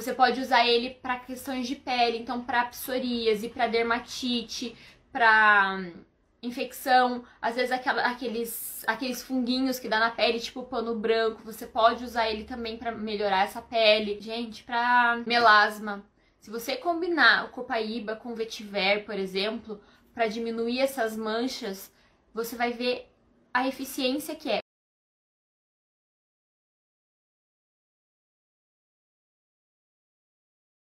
Você pode usar ele para questões de pele, então para psoríase, para dermatite, para hum, infecção, às vezes aquela, aqueles, aqueles funguinhos que dá na pele, tipo pano branco, você pode usar ele também para melhorar essa pele. Gente, para melasma, se você combinar o copaíba com vetiver, por exemplo, para diminuir essas manchas, você vai ver a eficiência que é.